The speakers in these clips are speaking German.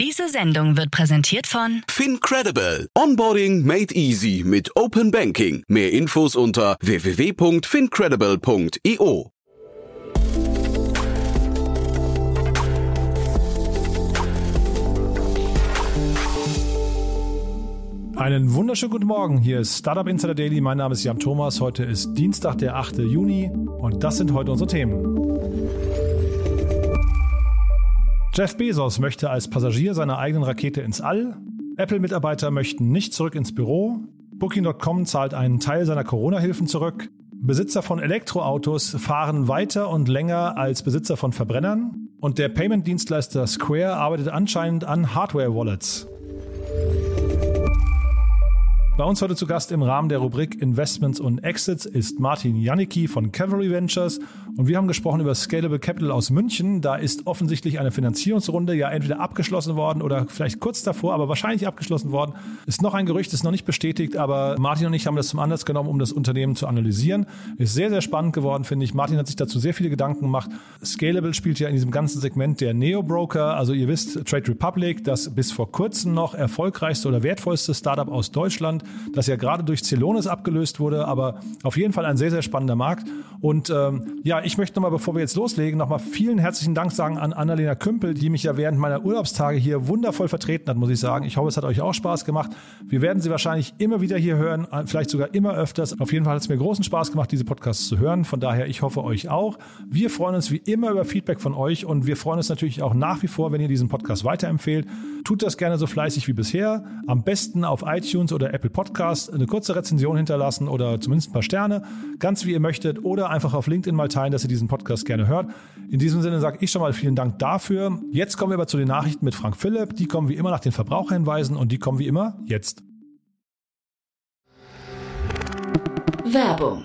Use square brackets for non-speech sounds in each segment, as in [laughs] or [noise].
Diese Sendung wird präsentiert von FinCredible. Onboarding made easy mit Open Banking. Mehr Infos unter www.fincredible.io. Einen wunderschönen guten Morgen. Hier ist Startup Insider Daily. Mein Name ist Jan Thomas. Heute ist Dienstag, der 8. Juni und das sind heute unsere Themen. Jeff Bezos möchte als Passagier seiner eigenen Rakete ins All. Apple-Mitarbeiter möchten nicht zurück ins Büro. Booking.com zahlt einen Teil seiner Corona-Hilfen zurück. Besitzer von Elektroautos fahren weiter und länger als Besitzer von Verbrennern. Und der Payment-Dienstleister Square arbeitet anscheinend an Hardware-Wallets. Bei uns heute zu Gast im Rahmen der Rubrik Investments und Exits ist Martin Janicki von Cavalry Ventures und wir haben gesprochen über Scalable Capital aus München. Da ist offensichtlich eine Finanzierungsrunde ja entweder abgeschlossen worden oder vielleicht kurz davor, aber wahrscheinlich abgeschlossen worden. Ist noch ein Gerücht, ist noch nicht bestätigt, aber Martin und ich haben das zum Anlass genommen, um das Unternehmen zu analysieren. Ist sehr, sehr spannend geworden, finde ich. Martin hat sich dazu sehr viele Gedanken gemacht. Scalable spielt ja in diesem ganzen Segment der Neo-Broker. Also ihr wisst, Trade Republic, das bis vor kurzem noch erfolgreichste oder wertvollste Startup aus Deutschland das ja gerade durch Celonis abgelöst wurde, aber auf jeden Fall ein sehr, sehr spannender Markt. Und ähm, ja, ich möchte nochmal, bevor wir jetzt loslegen, nochmal vielen herzlichen Dank sagen an Annalena Kümpel, die mich ja während meiner Urlaubstage hier wundervoll vertreten hat, muss ich sagen. Ich hoffe, es hat euch auch Spaß gemacht. Wir werden sie wahrscheinlich immer wieder hier hören, vielleicht sogar immer öfters. Auf jeden Fall hat es mir großen Spaß gemacht, diese Podcasts zu hören. Von daher, ich hoffe euch auch. Wir freuen uns wie immer über Feedback von euch und wir freuen uns natürlich auch nach wie vor, wenn ihr diesen Podcast weiterempfehlt. Tut das gerne so fleißig wie bisher. Am besten auf iTunes oder Apple Podcast eine kurze Rezension hinterlassen oder zumindest ein paar Sterne, ganz wie ihr möchtet, oder einfach auf LinkedIn mal teilen, dass ihr diesen Podcast gerne hört. In diesem Sinne sage ich schon mal vielen Dank dafür. Jetzt kommen wir aber zu den Nachrichten mit Frank Philipp. Die kommen wie immer nach den Verbraucherhinweisen und die kommen wie immer jetzt. Werbung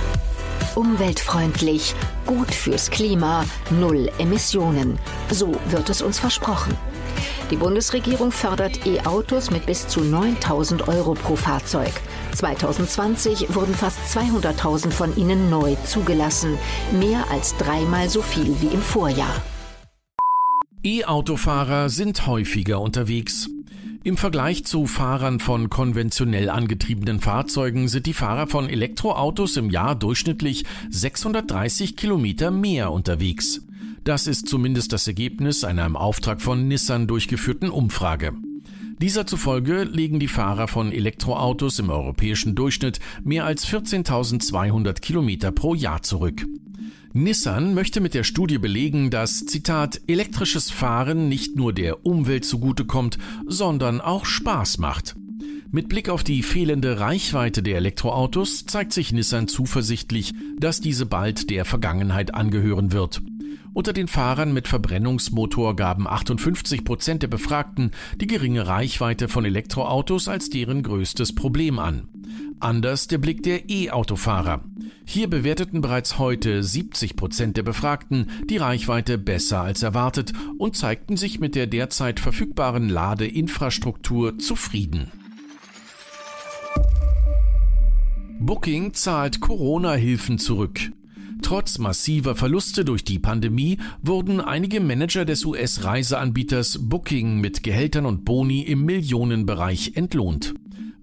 Umweltfreundlich, gut fürs Klima, null Emissionen. So wird es uns versprochen. Die Bundesregierung fördert E-Autos mit bis zu 9000 Euro pro Fahrzeug. 2020 wurden fast 200.000 von ihnen neu zugelassen, mehr als dreimal so viel wie im Vorjahr. E-Autofahrer sind häufiger unterwegs. Im Vergleich zu Fahrern von konventionell angetriebenen Fahrzeugen sind die Fahrer von Elektroautos im Jahr durchschnittlich 630 Kilometer mehr unterwegs. Das ist zumindest das Ergebnis einer im Auftrag von Nissan durchgeführten Umfrage. Dieser zufolge legen die Fahrer von Elektroautos im europäischen Durchschnitt mehr als 14.200 Kilometer pro Jahr zurück. Nissan möchte mit der Studie belegen, dass, Zitat, elektrisches Fahren nicht nur der Umwelt zugutekommt, sondern auch Spaß macht. Mit Blick auf die fehlende Reichweite der Elektroautos zeigt sich Nissan zuversichtlich, dass diese bald der Vergangenheit angehören wird. Unter den Fahrern mit Verbrennungsmotor gaben 58 Prozent der Befragten die geringe Reichweite von Elektroautos als deren größtes Problem an. Anders der Blick der E-Autofahrer. Hier bewerteten bereits heute 70 Prozent der Befragten die Reichweite besser als erwartet und zeigten sich mit der derzeit verfügbaren Ladeinfrastruktur zufrieden. Booking zahlt Corona-Hilfen zurück. Trotz massiver Verluste durch die Pandemie wurden einige Manager des US-Reiseanbieters Booking mit Gehältern und Boni im Millionenbereich entlohnt.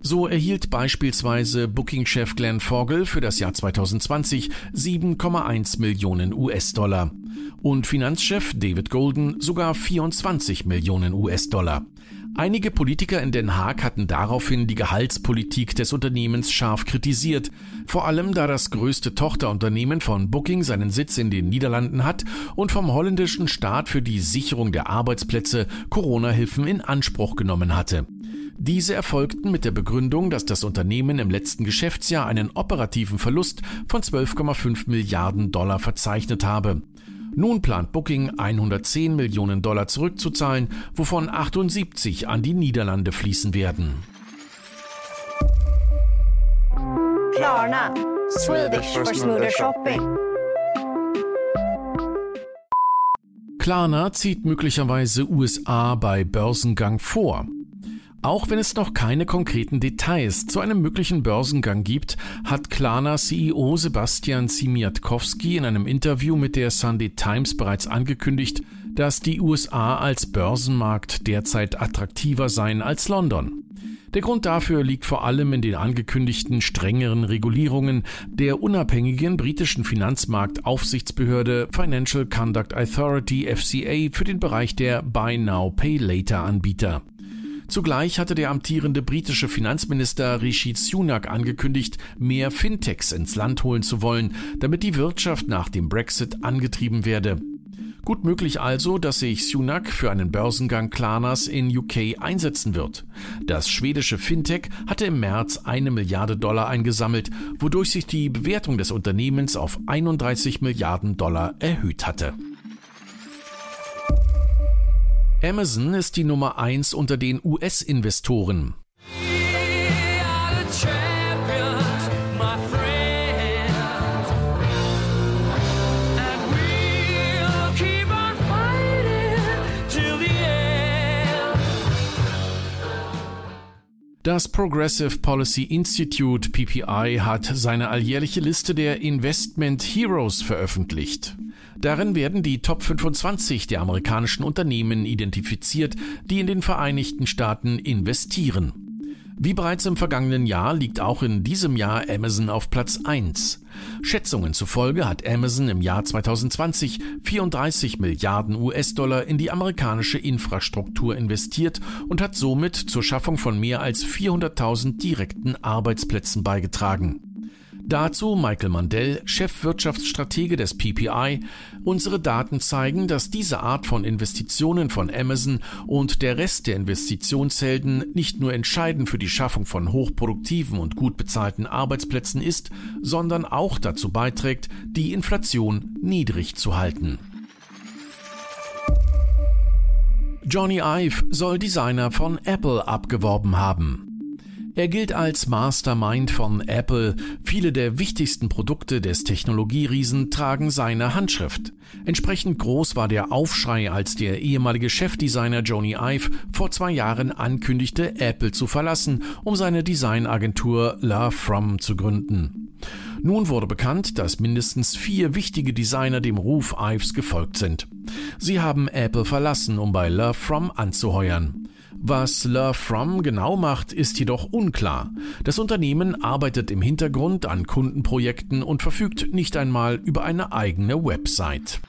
So erhielt beispielsweise Booking-Chef Glenn Fogel für das Jahr 2020 7,1 Millionen US-Dollar und Finanzchef David Golden sogar 24 Millionen US-Dollar. Einige Politiker in Den Haag hatten daraufhin die Gehaltspolitik des Unternehmens scharf kritisiert, vor allem da das größte Tochterunternehmen von Booking seinen Sitz in den Niederlanden hat und vom holländischen Staat für die Sicherung der Arbeitsplätze Corona-Hilfen in Anspruch genommen hatte. Diese erfolgten mit der Begründung, dass das Unternehmen im letzten Geschäftsjahr einen operativen Verlust von 12,5 Milliarden Dollar verzeichnet habe. Nun plant Booking 110 Millionen Dollar zurückzuzahlen, wovon 78 an die Niederlande fließen werden. Klarna, Swedish for smoother shopping. Klarna zieht möglicherweise USA bei Börsengang vor. Auch wenn es noch keine konkreten Details zu einem möglichen Börsengang gibt, hat Klarna-CEO Sebastian Simiatkowski in einem Interview mit der Sunday Times bereits angekündigt, dass die USA als Börsenmarkt derzeit attraktiver seien als London. Der Grund dafür liegt vor allem in den angekündigten strengeren Regulierungen der unabhängigen britischen Finanzmarktaufsichtsbehörde Financial Conduct Authority FCA für den Bereich der Buy Now Pay Later Anbieter. Zugleich hatte der amtierende britische Finanzminister Rishi Sunak angekündigt, mehr Fintechs ins Land holen zu wollen, damit die Wirtschaft nach dem Brexit angetrieben werde. Gut möglich also, dass sich Sunak für einen Börsengang Klarnas in UK einsetzen wird. Das schwedische Fintech hatte im März eine Milliarde Dollar eingesammelt, wodurch sich die Bewertung des Unternehmens auf 31 Milliarden Dollar erhöht hatte. Amazon ist die Nummer 1 unter den US-Investoren. Das Progressive Policy Institute PPI hat seine alljährliche Liste der Investment Heroes veröffentlicht. Darin werden die Top 25 der amerikanischen Unternehmen identifiziert, die in den Vereinigten Staaten investieren. Wie bereits im vergangenen Jahr liegt auch in diesem Jahr Amazon auf Platz 1. Schätzungen zufolge hat Amazon im Jahr 2020 34 Milliarden US-Dollar in die amerikanische Infrastruktur investiert und hat somit zur Schaffung von mehr als 400.000 direkten Arbeitsplätzen beigetragen. Dazu Michael Mandel, Chefwirtschaftsstratege des PPI. Unsere Daten zeigen, dass diese Art von Investitionen von Amazon und der Rest der Investitionshelden nicht nur entscheidend für die Schaffung von hochproduktiven und gut bezahlten Arbeitsplätzen ist, sondern auch dazu beiträgt, die Inflation niedrig zu halten. Johnny Ive soll Designer von Apple abgeworben haben. Er gilt als Mastermind von Apple. Viele der wichtigsten Produkte des Technologieriesen tragen seine Handschrift. Entsprechend groß war der Aufschrei, als der ehemalige Chefdesigner Joni Ive vor zwei Jahren ankündigte, Apple zu verlassen, um seine Designagentur Love From zu gründen. Nun wurde bekannt, dass mindestens vier wichtige Designer dem Ruf Ives gefolgt sind. Sie haben Apple verlassen, um bei Love From anzuheuern. Was Love From genau macht, ist jedoch unklar. Das Unternehmen arbeitet im Hintergrund an Kundenprojekten und verfügt nicht einmal über eine eigene Website.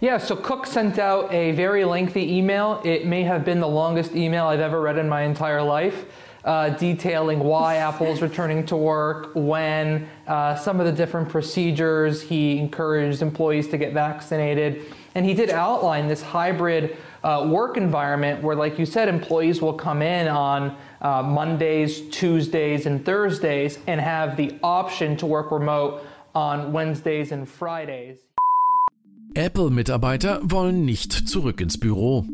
Yeah, so Cook sent out a very lengthy email. It may have been the longest email I've ever read in my entire life. Uh, detailing why [laughs] Apple's returning to work, when, uh, some of the different procedures. He encouraged employees to get vaccinated. And he did outline this hybrid uh, work environment where, like you said, employees will come in on uh, Mondays, Tuesdays, and Thursdays and have the option to work remote on Wednesdays and Fridays. Apple-Mitarbeiter wollen nicht zurück ins Büro.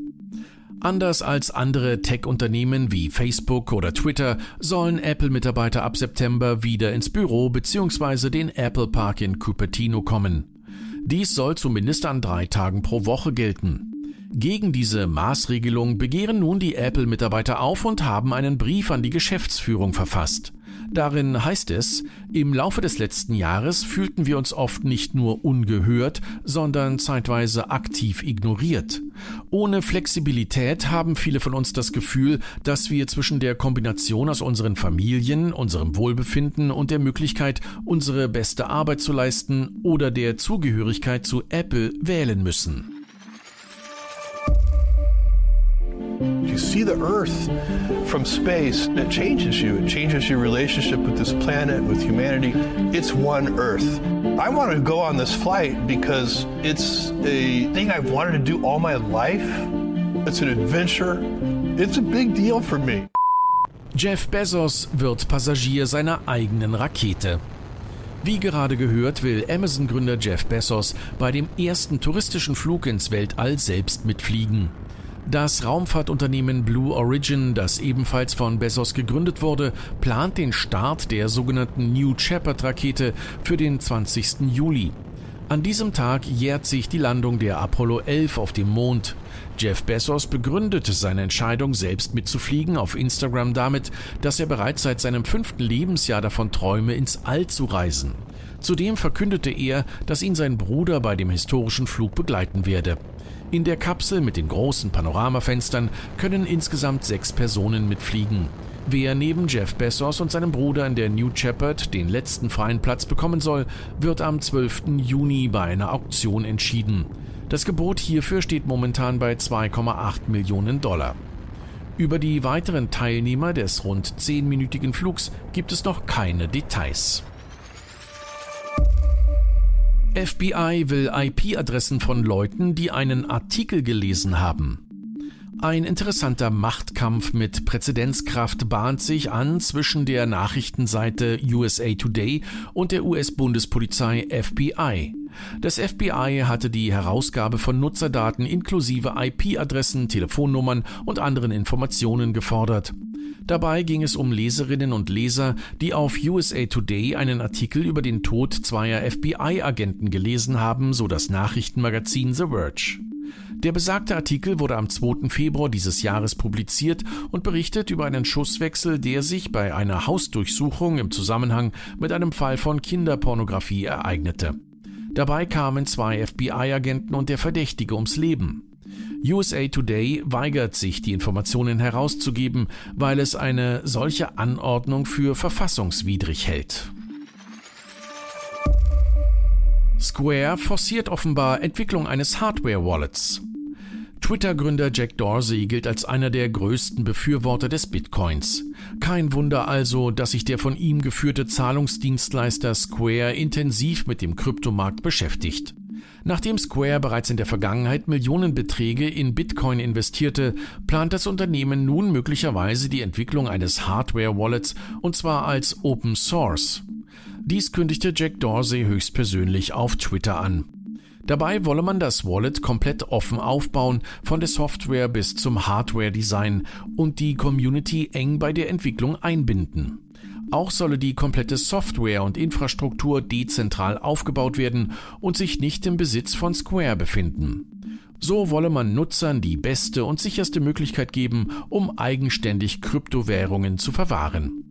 Anders als andere Tech-Unternehmen wie Facebook oder Twitter sollen Apple-Mitarbeiter ab September wieder ins Büro bzw. den Apple Park in Cupertino kommen. Dies soll zumindest an drei Tagen pro Woche gelten. Gegen diese Maßregelung begehren nun die Apple-Mitarbeiter auf und haben einen Brief an die Geschäftsführung verfasst. Darin heißt es, im Laufe des letzten Jahres fühlten wir uns oft nicht nur ungehört, sondern zeitweise aktiv ignoriert. Ohne Flexibilität haben viele von uns das Gefühl, dass wir zwischen der Kombination aus unseren Familien, unserem Wohlbefinden und der Möglichkeit, unsere beste Arbeit zu leisten oder der Zugehörigkeit zu Apple wählen müssen. You see the Earth from space, it changes you. It changes your relationship with this planet, with humanity. It's one Earth. I want to go on this flight because it's a thing I've wanted to do all my life. It's an adventure. It's a big deal for me. Jeff Bezos wird Passagier seiner eigenen Rakete. Wie gerade gehört, will Amazon-Gründer Jeff Bezos bei dem ersten touristischen Flug ins Weltall selbst mitfliegen. Das Raumfahrtunternehmen Blue Origin, das ebenfalls von Bezos gegründet wurde, plant den Start der sogenannten New Shepard-Rakete für den 20. Juli. An diesem Tag jährt sich die Landung der Apollo 11 auf dem Mond. Jeff Bezos begründete seine Entscheidung, selbst mitzufliegen, auf Instagram damit, dass er bereits seit seinem fünften Lebensjahr davon träume, ins All zu reisen. Zudem verkündete er, dass ihn sein Bruder bei dem historischen Flug begleiten werde. In der Kapsel mit den großen Panoramafenstern können insgesamt sechs Personen mitfliegen. Wer neben Jeff Bezos und seinem Bruder in der New Shepard den letzten freien Platz bekommen soll, wird am 12. Juni bei einer Auktion entschieden. Das Gebot hierfür steht momentan bei 2,8 Millionen Dollar. Über die weiteren Teilnehmer des rund zehnminütigen Flugs gibt es noch keine Details. FBI will IP-Adressen von Leuten, die einen Artikel gelesen haben. Ein interessanter Machtkampf mit Präzedenzkraft bahnt sich an zwischen der Nachrichtenseite USA Today und der US-Bundespolizei FBI. Das FBI hatte die Herausgabe von Nutzerdaten inklusive IP-Adressen, Telefonnummern und anderen Informationen gefordert. Dabei ging es um Leserinnen und Leser, die auf USA Today einen Artikel über den Tod zweier FBI-Agenten gelesen haben, so das Nachrichtenmagazin The Verge. Der besagte Artikel wurde am 2. Februar dieses Jahres publiziert und berichtet über einen Schusswechsel, der sich bei einer Hausdurchsuchung im Zusammenhang mit einem Fall von Kinderpornografie ereignete. Dabei kamen zwei FBI-Agenten und der Verdächtige ums Leben. USA Today weigert sich, die Informationen herauszugeben, weil es eine solche Anordnung für verfassungswidrig hält. Square forciert offenbar Entwicklung eines Hardware-Wallets. Twitter-Gründer Jack Dorsey gilt als einer der größten Befürworter des Bitcoins. Kein Wunder also, dass sich der von ihm geführte Zahlungsdienstleister Square intensiv mit dem Kryptomarkt beschäftigt. Nachdem Square bereits in der Vergangenheit Millionenbeträge in Bitcoin investierte, plant das Unternehmen nun möglicherweise die Entwicklung eines Hardware-Wallets und zwar als Open Source. Dies kündigte Jack Dorsey höchstpersönlich auf Twitter an. Dabei wolle man das Wallet komplett offen aufbauen, von der Software bis zum Hardware-Design und die Community eng bei der Entwicklung einbinden. Auch solle die komplette Software und Infrastruktur dezentral aufgebaut werden und sich nicht im Besitz von Square befinden. So wolle man Nutzern die beste und sicherste Möglichkeit geben, um eigenständig Kryptowährungen zu verwahren.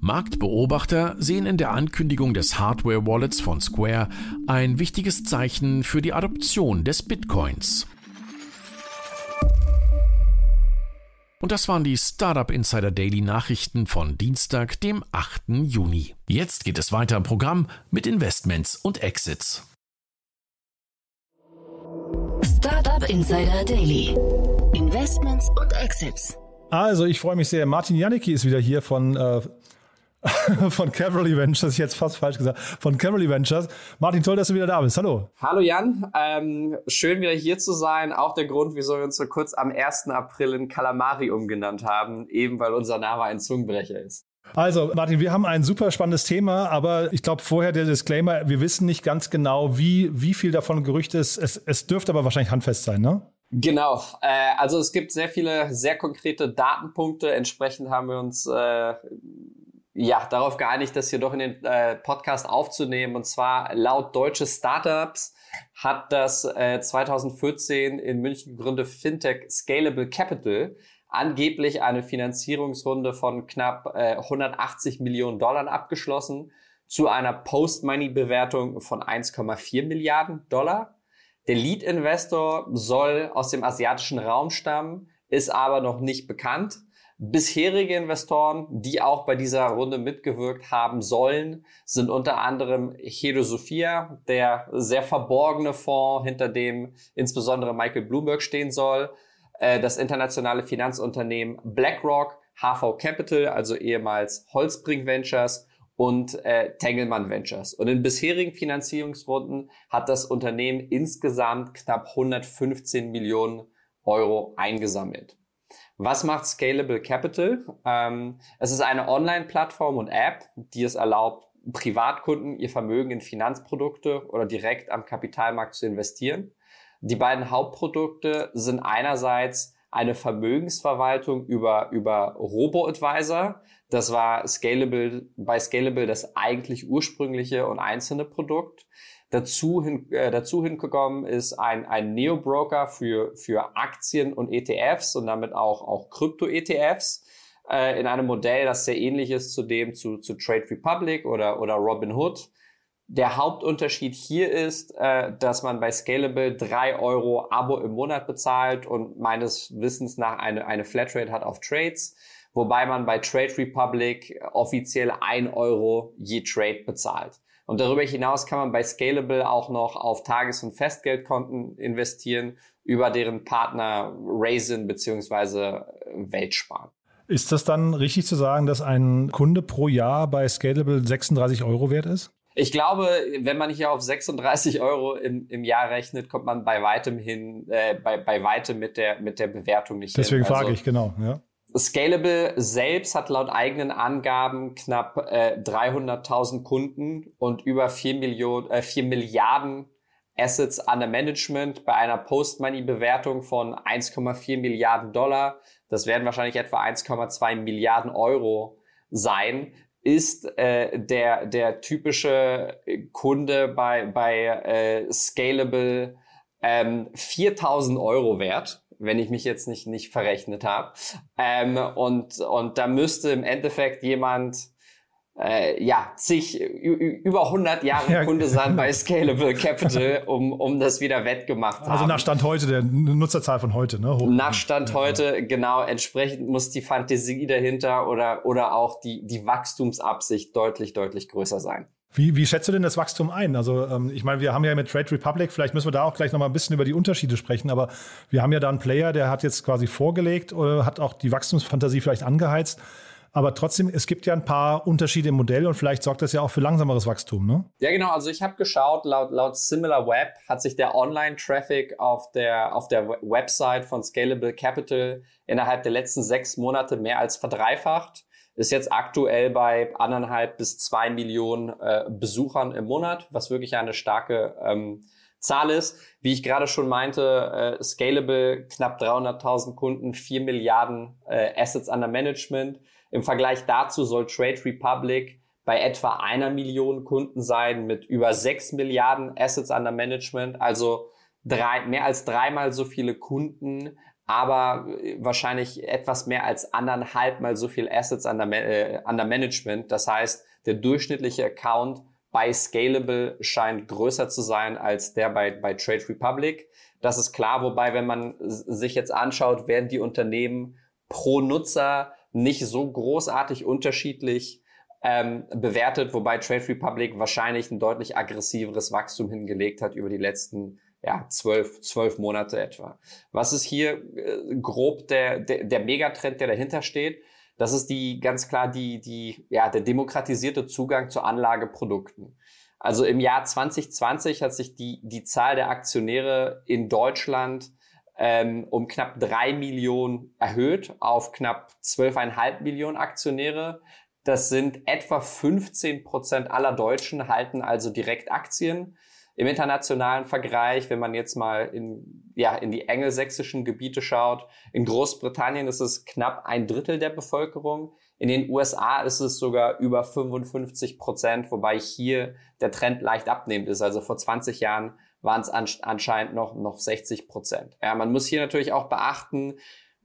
Marktbeobachter sehen in der Ankündigung des Hardware-Wallets von Square ein wichtiges Zeichen für die Adoption des Bitcoins. Und das waren die Startup Insider Daily Nachrichten von Dienstag, dem 8. Juni. Jetzt geht es weiter im Programm mit Investments und Exits. Startup Insider Daily. Investments und Exits. Also, ich freue mich sehr. Martin Janicki ist wieder hier von äh, [laughs] von Cavalry Ventures, jetzt fast falsch gesagt, von Cavalry Ventures. Martin, toll, dass du wieder da bist. Hallo. Hallo Jan, ähm, schön wieder hier zu sein. Auch der Grund, wieso wir uns so kurz am 1. April in Calamari umgenannt haben, eben weil unser Name ein Zungenbrecher ist. Also, Martin, wir haben ein super spannendes Thema, aber ich glaube vorher der Disclaimer, wir wissen nicht ganz genau, wie, wie viel davon Gerücht ist. Es, es dürfte aber wahrscheinlich handfest sein, ne? Genau, äh, also es gibt sehr viele sehr konkrete Datenpunkte. Entsprechend haben wir uns äh, ja, darauf geeinigt, das hier doch in den äh, Podcast aufzunehmen. Und zwar laut deutsche Startups hat das äh, 2014 in München gegründete Fintech Scalable Capital angeblich eine Finanzierungsrunde von knapp äh, 180 Millionen Dollar abgeschlossen zu einer Post-Money-Bewertung von 1,4 Milliarden Dollar. Der Lead-Investor soll aus dem asiatischen Raum stammen, ist aber noch nicht bekannt. Bisherige Investoren, die auch bei dieser Runde mitgewirkt haben sollen, sind unter anderem Hedo Sophia, der sehr verborgene Fonds, hinter dem insbesondere Michael Bloomberg stehen soll, äh, das internationale Finanzunternehmen BlackRock, HV Capital, also ehemals Holzbring Ventures und äh, Tengelmann Ventures. Und in bisherigen Finanzierungsrunden hat das Unternehmen insgesamt knapp 115 Millionen Euro eingesammelt. Was macht Scalable Capital? Ähm, es ist eine Online-Plattform und App, die es erlaubt, Privatkunden ihr Vermögen in Finanzprodukte oder direkt am Kapitalmarkt zu investieren. Die beiden Hauptprodukte sind einerseits eine Vermögensverwaltung über, über Robo-Advisor. Das war Scalable, bei Scalable das eigentlich ursprüngliche und einzelne Produkt. Dazu, hin, äh, dazu hingekommen ist ein, ein Neo-Broker für, für Aktien und ETFs und damit auch, auch Krypto-ETFs äh, in einem Modell, das sehr ähnlich ist zu dem zu, zu Trade Republic oder, oder Robinhood. Der Hauptunterschied hier ist, äh, dass man bei Scalable drei Euro Abo im Monat bezahlt und meines Wissens nach eine, eine Flatrate hat auf Trades, wobei man bei Trade Republic offiziell ein Euro je Trade bezahlt. Und darüber hinaus kann man bei Scalable auch noch auf Tages- und Festgeldkonten investieren über deren Partner Raisin beziehungsweise Weltsparen. Ist das dann richtig zu sagen, dass ein Kunde pro Jahr bei Scalable 36 Euro wert ist? Ich glaube, wenn man hier auf 36 Euro im, im Jahr rechnet, kommt man bei weitem hin, äh, bei, bei weitem mit der, mit der Bewertung nicht Deswegen hin. Deswegen frage also, ich, genau. Ja. Scalable selbst hat laut eigenen Angaben knapp äh, 300.000 Kunden und über 4, Millionen, äh, 4 Milliarden Assets under Management bei einer Post-Money-Bewertung von 1,4 Milliarden Dollar. Das werden wahrscheinlich etwa 1,2 Milliarden Euro sein ist äh, der, der typische Kunde bei, bei äh, Scalable ähm, 4000 Euro wert wenn ich mich jetzt nicht, nicht verrechnet habe. Ähm, und, und da müsste im Endeffekt jemand äh, ja, zig, über 100 Jahre [laughs] ja, Kunde sein bei [laughs] Scalable Capital, um, um das wieder wettgemacht zu Also nach Stand heute, der Nutzerzahl von heute, ne? Hoch nach Stand ja, heute, genau, entsprechend muss die Fantasie dahinter oder, oder auch die, die Wachstumsabsicht deutlich, deutlich größer sein. Wie, wie schätzt du denn das Wachstum ein? Also ähm, ich meine, wir haben ja mit Trade Republic, vielleicht müssen wir da auch gleich noch mal ein bisschen über die Unterschiede sprechen, aber wir haben ja da einen Player, der hat jetzt quasi vorgelegt, oder hat auch die Wachstumsfantasie vielleicht angeheizt. Aber trotzdem, es gibt ja ein paar Unterschiede im Modell und vielleicht sorgt das ja auch für langsameres Wachstum, ne? Ja, genau. Also ich habe geschaut, laut, laut SimilarWeb hat sich der Online-Traffic auf der, auf der Website von Scalable Capital innerhalb der letzten sechs Monate mehr als verdreifacht ist jetzt aktuell bei anderthalb bis zwei Millionen äh, Besuchern im Monat, was wirklich eine starke ähm, Zahl ist. Wie ich gerade schon meinte, äh, Scalable knapp 300.000 Kunden, 4 Milliarden äh, Assets under Management. Im Vergleich dazu soll Trade Republic bei etwa einer Million Kunden sein mit über 6 Milliarden Assets under Management, also drei, mehr als dreimal so viele Kunden aber äh, wahrscheinlich etwas mehr als anderthalb mal so viel Assets an der, äh, an der Management. Das heißt, der durchschnittliche Account bei Scalable scheint größer zu sein als der bei, bei Trade Republic. Das ist klar, wobei, wenn man sich jetzt anschaut, werden die Unternehmen pro Nutzer nicht so großartig unterschiedlich ähm, bewertet, wobei Trade Republic wahrscheinlich ein deutlich aggressiveres Wachstum hingelegt hat über die letzten ja, zwölf, zwölf Monate etwa. Was ist hier äh, grob der, der, der Megatrend, der dahinter steht? Das ist die ganz klar die, die, ja, der demokratisierte Zugang zu Anlageprodukten. Also im Jahr 2020 hat sich die, die Zahl der Aktionäre in Deutschland ähm, um knapp drei Millionen erhöht auf knapp zwölfeinhalb Millionen Aktionäre. Das sind etwa 15 Prozent aller Deutschen halten also direkt Aktien. Im internationalen Vergleich, wenn man jetzt mal in, ja, in die engelsächsischen Gebiete schaut, in Großbritannien ist es knapp ein Drittel der Bevölkerung. In den USA ist es sogar über 55 Prozent, wobei hier der Trend leicht abnehmend ist. Also vor 20 Jahren waren es anscheinend noch, noch 60 Prozent. Ja, man muss hier natürlich auch beachten,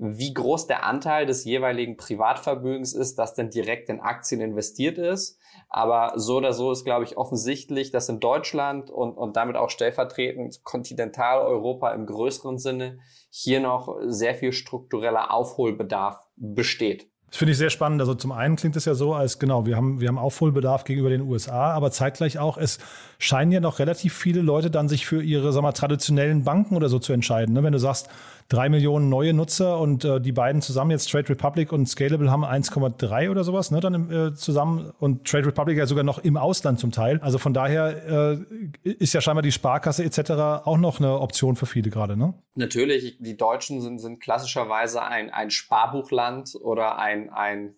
wie groß der Anteil des jeweiligen Privatvermögens ist, das denn direkt in Aktien investiert ist. Aber so oder so ist, glaube ich, offensichtlich, dass in Deutschland und, und damit auch stellvertretend Kontinentaleuropa im größeren Sinne hier noch sehr viel struktureller Aufholbedarf besteht. Das finde ich sehr spannend. Also zum einen klingt es ja so, als genau, wir haben, wir haben Aufholbedarf gegenüber den USA, aber zeitgleich auch, es scheinen ja noch relativ viele Leute dann sich für ihre, sag mal, traditionellen Banken oder so zu entscheiden. Ne? Wenn du sagst, drei Millionen neue Nutzer und äh, die beiden zusammen, jetzt Trade Republic und Scalable, haben 1,3 oder sowas ne, dann äh, zusammen und Trade Republic ja sogar noch im Ausland zum Teil. Also von daher äh, ist ja scheinbar die Sparkasse etc. auch noch eine Option für viele gerade, ne? Natürlich, die Deutschen sind, sind klassischerweise ein, ein Sparbuchland oder ein, ein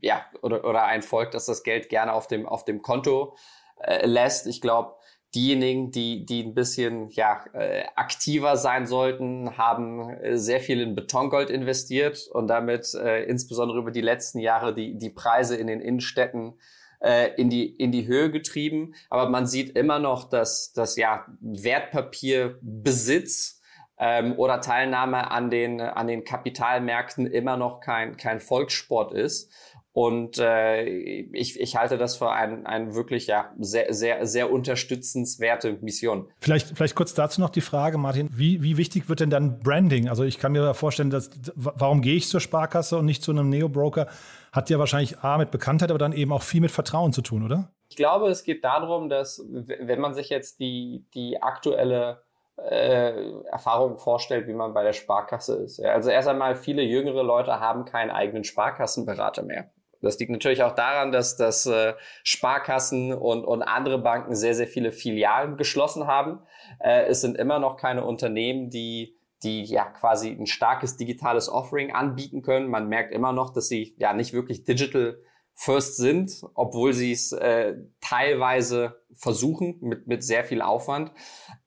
ja, oder, oder ein Volk, das das Geld gerne auf dem, auf dem Konto äh, lässt. Ich glaube, diejenigen, die, die ein bisschen ja, äh, aktiver sein sollten, haben äh, sehr viel in Betongold investiert und damit äh, insbesondere über die letzten Jahre die, die Preise in den Innenstädten äh, in, die, in die Höhe getrieben. Aber man sieht immer noch, dass das ja, Wertpapierbesitz ähm, oder Teilnahme an den, an den Kapitalmärkten immer noch kein, kein Volkssport ist. Und äh, ich, ich halte das für ein, ein wirklich ja sehr, sehr, sehr unterstützenswerte Mission. Vielleicht, vielleicht kurz dazu noch die Frage, Martin, wie, wie wichtig wird denn dann Branding? Also ich kann mir vorstellen, dass warum gehe ich zur Sparkasse und nicht zu einem Neo-Broker? Hat ja wahrscheinlich A mit Bekanntheit, aber dann eben auch viel mit Vertrauen zu tun, oder? Ich glaube, es geht darum, dass wenn man sich jetzt die, die aktuelle äh, Erfahrung vorstellt, wie man bei der Sparkasse ist. Ja, also erst einmal, viele jüngere Leute haben keinen eigenen Sparkassenberater mehr. Das liegt natürlich auch daran, dass, dass äh, Sparkassen und, und andere Banken sehr, sehr viele Filialen geschlossen haben. Äh, es sind immer noch keine Unternehmen, die, die ja quasi ein starkes digitales Offering anbieten können. Man merkt immer noch, dass sie ja nicht wirklich digital first sind, obwohl sie es äh, teilweise versuchen mit, mit sehr viel Aufwand.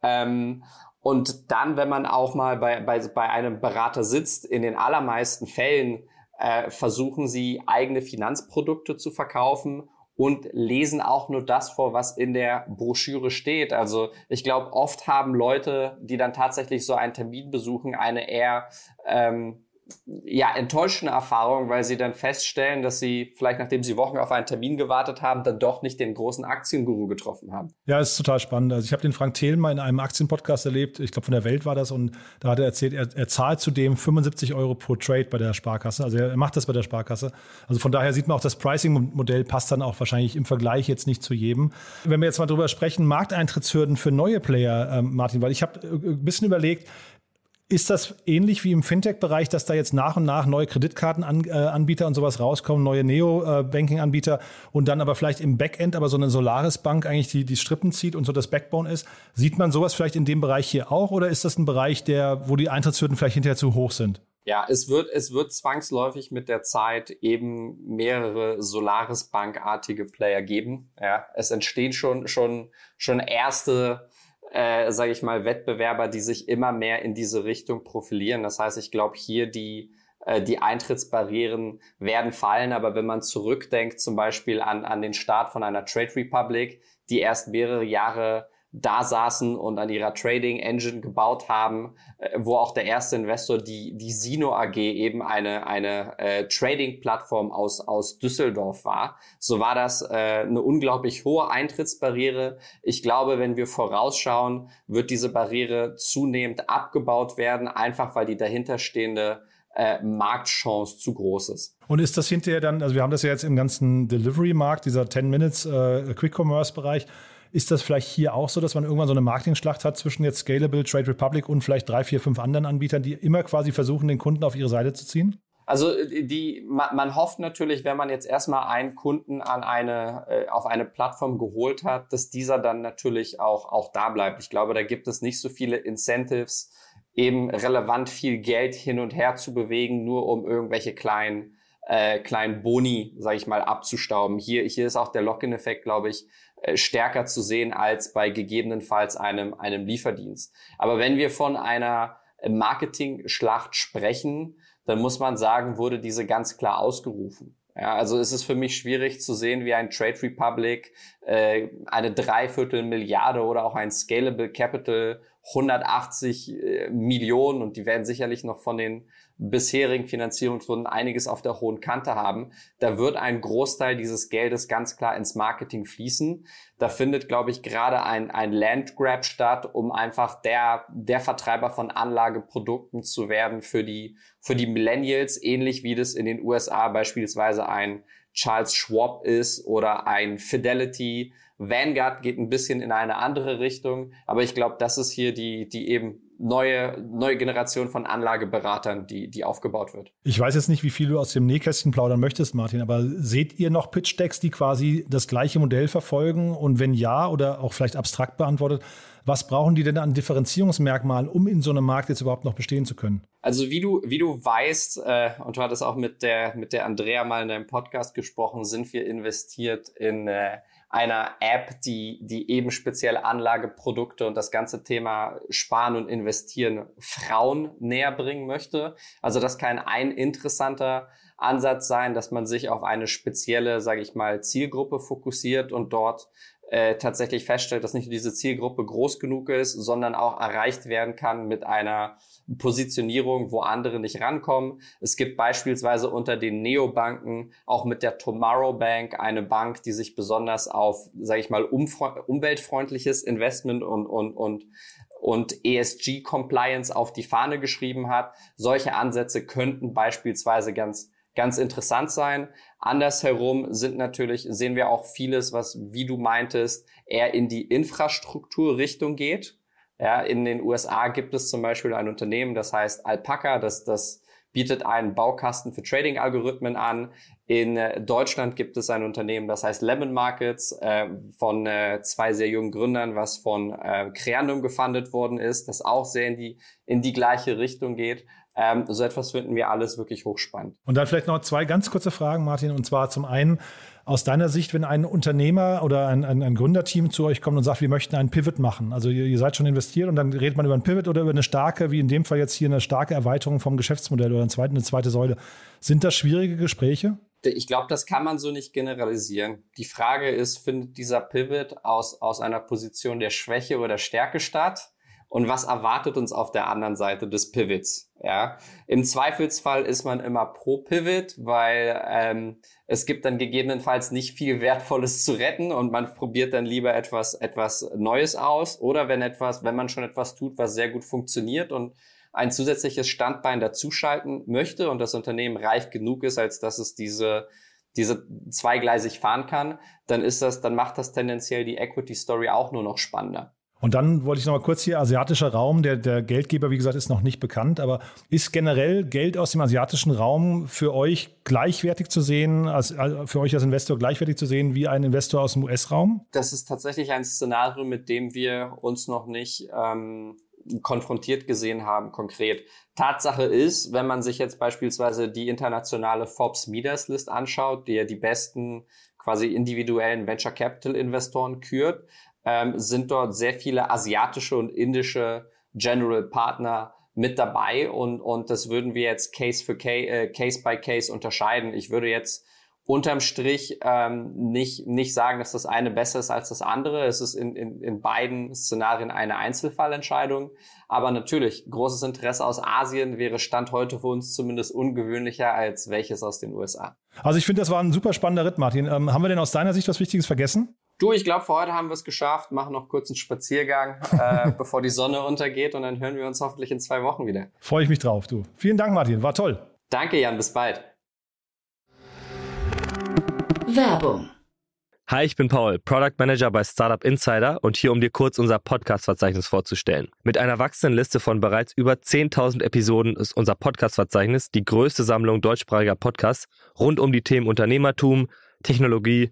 Ähm, und dann, wenn man auch mal bei, bei, bei einem Berater sitzt, in den allermeisten Fällen äh, versuchen sie eigene Finanzprodukte zu verkaufen und lesen auch nur das vor, was in der Broschüre steht. Also ich glaube, oft haben Leute, die dann tatsächlich so einen Termin besuchen, eine eher ähm, ja, enttäuschende Erfahrung, weil sie dann feststellen, dass sie vielleicht nachdem sie Wochen auf einen Termin gewartet haben, dann doch nicht den großen Aktienguru getroffen haben. Ja, ist total spannend. Also ich habe den Frank Thelen mal in einem Aktienpodcast erlebt, ich glaube von der Welt war das und da hat er erzählt, er, er zahlt zudem 75 Euro pro Trade bei der Sparkasse. Also er macht das bei der Sparkasse. Also von daher sieht man auch, das Pricing-Modell passt dann auch wahrscheinlich im Vergleich jetzt nicht zu jedem. Wenn wir jetzt mal drüber sprechen, Markteintrittshürden für neue Player, ähm, Martin, weil ich habe ein bisschen überlegt, ist das ähnlich wie im Fintech-Bereich, dass da jetzt nach und nach neue Kreditkartenanbieter und sowas rauskommen, neue Neo-Banking-Anbieter und dann aber vielleicht im Backend aber so eine Solaris-Bank eigentlich die, die Strippen zieht und so das Backbone ist? Sieht man sowas vielleicht in dem Bereich hier auch oder ist das ein Bereich, der, wo die Eintrittshürden vielleicht hinterher zu hoch sind? Ja, es wird, es wird zwangsläufig mit der Zeit eben mehrere Solaris-Bank-artige Player geben. Ja, es entstehen schon, schon, schon erste äh, sage ich mal, Wettbewerber, die sich immer mehr in diese Richtung profilieren. Das heißt, ich glaube, hier die äh, die Eintrittsbarrieren werden fallen, aber wenn man zurückdenkt, zum Beispiel an, an den Start von einer Trade Republic, die erst mehrere Jahre da saßen und an ihrer Trading Engine gebaut haben, äh, wo auch der erste Investor die die Sino AG eben eine eine äh, Trading Plattform aus aus Düsseldorf war. So war das äh, eine unglaublich hohe Eintrittsbarriere. Ich glaube, wenn wir vorausschauen, wird diese Barriere zunehmend abgebaut werden, einfach weil die dahinterstehende äh, Marktchance zu groß ist. Und ist das hinterher dann, also wir haben das ja jetzt im ganzen Delivery-Markt, dieser 10 Minutes äh, Quick-Commerce-Bereich, ist das vielleicht hier auch so, dass man irgendwann so eine Marketing-Schlacht hat zwischen jetzt Scalable, Trade Republic und vielleicht drei, vier, fünf anderen Anbietern, die immer quasi versuchen, den Kunden auf ihre Seite zu ziehen? Also die, man, hofft natürlich, wenn man jetzt erstmal einen Kunden an eine, äh, auf eine Plattform geholt hat, dass dieser dann natürlich auch, auch da bleibt. Ich glaube, da gibt es nicht so viele Incentives, eben relevant viel Geld hin und her zu bewegen, nur um irgendwelche kleinen äh, kleinen Boni, sage ich mal, abzustauben. Hier, hier ist auch der Lock-in-Effekt, glaube ich, äh, stärker zu sehen als bei gegebenenfalls einem, einem Lieferdienst. Aber wenn wir von einer Marketing-Schlacht sprechen, dann muss man sagen, wurde diese ganz klar ausgerufen. Ja, also es ist für mich schwierig zu sehen, wie ein Trade Republic äh, eine Dreiviertel Milliarde oder auch ein Scalable Capital 180 äh, Millionen und die werden sicherlich noch von den bisherigen Finanzierungsrunden einiges auf der hohen Kante haben. Da wird ein Großteil dieses Geldes ganz klar ins Marketing fließen. Da findet, glaube ich, gerade ein, ein Landgrab statt, um einfach der, der Vertreiber von Anlageprodukten zu werden für die, für die Millennials, ähnlich wie das in den USA beispielsweise ein Charles Schwab ist oder ein Fidelity, Vanguard geht ein bisschen in eine andere Richtung, aber ich glaube, das ist hier die, die eben neue, neue Generation von Anlageberatern, die, die aufgebaut wird. Ich weiß jetzt nicht, wie viel du aus dem Nähkästchen plaudern möchtest, Martin, aber seht ihr noch Pitch-Decks, die quasi das gleiche Modell verfolgen? Und wenn ja, oder auch vielleicht abstrakt beantwortet, was brauchen die denn an Differenzierungsmerkmalen, um in so einem Markt jetzt überhaupt noch bestehen zu können? Also wie du, wie du weißt, äh, und du hattest auch mit der, mit der Andrea mal in deinem Podcast gesprochen, sind wir investiert in äh, einer App, die, die eben spezielle Anlageprodukte und das ganze Thema Sparen und Investieren Frauen näher bringen möchte. Also das kann ein interessanter Ansatz sein, dass man sich auf eine spezielle, sage ich mal, Zielgruppe fokussiert und dort äh, tatsächlich feststellt, dass nicht nur diese Zielgruppe groß genug ist, sondern auch erreicht werden kann mit einer Positionierung, wo andere nicht rankommen. Es gibt beispielsweise unter den Neobanken auch mit der Tomorrow Bank eine Bank, die sich besonders auf, sage ich mal, umweltfreundliches Investment und, und, und und ESG-Compliance auf die Fahne geschrieben hat. Solche Ansätze könnten beispielsweise ganz ganz interessant sein. Andersherum sind natürlich, sehen wir auch vieles, was, wie du meintest, eher in die Infrastrukturrichtung geht. Ja, in den USA gibt es zum Beispiel ein Unternehmen, das heißt Alpaca, das, das bietet einen Baukasten für Trading-Algorithmen an. In äh, Deutschland gibt es ein Unternehmen, das heißt Lemon Markets, äh, von äh, zwei sehr jungen Gründern, was von äh, Creandum gefundet worden ist, das auch sehr in die, in die gleiche Richtung geht. Ähm, so etwas finden wir alles wirklich hochspannend. Und dann vielleicht noch zwei ganz kurze Fragen, Martin. Und zwar zum einen, aus deiner Sicht, wenn ein Unternehmer oder ein, ein, ein, Gründerteam zu euch kommt und sagt, wir möchten einen Pivot machen, also ihr, ihr, seid schon investiert und dann redet man über einen Pivot oder über eine starke, wie in dem Fall jetzt hier eine starke Erweiterung vom Geschäftsmodell oder eine zweite, eine zweite Säule. Sind das schwierige Gespräche? Ich glaube, das kann man so nicht generalisieren. Die Frage ist, findet dieser Pivot aus, aus einer Position der Schwäche oder Stärke statt? Und was erwartet uns auf der anderen Seite des Pivots. Ja, im Zweifelsfall ist man immer pro Pivot, weil ähm, es gibt dann gegebenenfalls nicht viel Wertvolles zu retten und man probiert dann lieber etwas etwas Neues aus oder wenn etwas, wenn man schon etwas tut, was sehr gut funktioniert und ein zusätzliches Standbein dazuschalten möchte und das Unternehmen reif genug ist, als dass es diese diese zweigleisig fahren kann, dann ist das, dann macht das tendenziell die Equity Story auch nur noch spannender. Und dann wollte ich noch mal kurz hier, asiatischer Raum, der, der Geldgeber, wie gesagt, ist noch nicht bekannt, aber ist generell Geld aus dem asiatischen Raum für euch gleichwertig zu sehen, als, für euch als Investor gleichwertig zu sehen wie ein Investor aus dem US-Raum? Das ist tatsächlich ein Szenario, mit dem wir uns noch nicht ähm, konfrontiert gesehen haben, konkret. Tatsache ist, wenn man sich jetzt beispielsweise die internationale Forbes Midas List anschaut, die ja die besten quasi individuellen Venture Capital Investoren kürt, ähm, sind dort sehr viele asiatische und indische General Partner mit dabei und, und das würden wir jetzt Case für Case, äh, Case by Case unterscheiden. Ich würde jetzt unterm Strich ähm, nicht, nicht sagen, dass das eine besser ist als das andere. Es ist in, in, in beiden Szenarien eine Einzelfallentscheidung. Aber natürlich, großes Interesse aus Asien wäre Stand heute für uns zumindest ungewöhnlicher als welches aus den USA. Also ich finde, das war ein super spannender Ritt, Martin. Ähm, haben wir denn aus deiner Sicht was Wichtiges vergessen? Du, ich glaube, für heute haben wir es geschafft. Machen noch kurz einen Spaziergang, äh, [laughs] bevor die Sonne untergeht und dann hören wir uns hoffentlich in zwei Wochen wieder. Freue ich mich drauf, du. Vielen Dank, Martin. War toll. Danke, Jan. Bis bald. Werbung. Hi, ich bin Paul, Product Manager bei Startup Insider und hier, um dir kurz unser Podcast-Verzeichnis vorzustellen. Mit einer wachsenden Liste von bereits über 10.000 Episoden ist unser Podcast-Verzeichnis die größte Sammlung deutschsprachiger Podcasts rund um die Themen Unternehmertum, Technologie,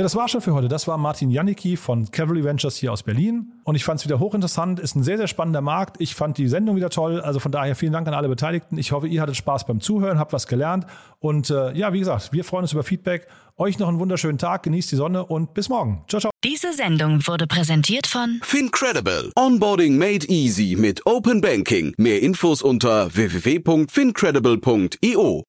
Ja, das war schon für heute. Das war Martin Janicki von Cavalry Ventures hier aus Berlin. Und ich fand es wieder hochinteressant. Ist ein sehr, sehr spannender Markt. Ich fand die Sendung wieder toll. Also von daher vielen Dank an alle Beteiligten. Ich hoffe, ihr hattet Spaß beim Zuhören, habt was gelernt. Und äh, ja, wie gesagt, wir freuen uns über Feedback. Euch noch einen wunderschönen Tag. Genießt die Sonne und bis morgen. Ciao, ciao. Diese Sendung wurde präsentiert von Fincredible. Onboarding made easy mit Open Banking. Mehr Infos unter www.fincredible.io.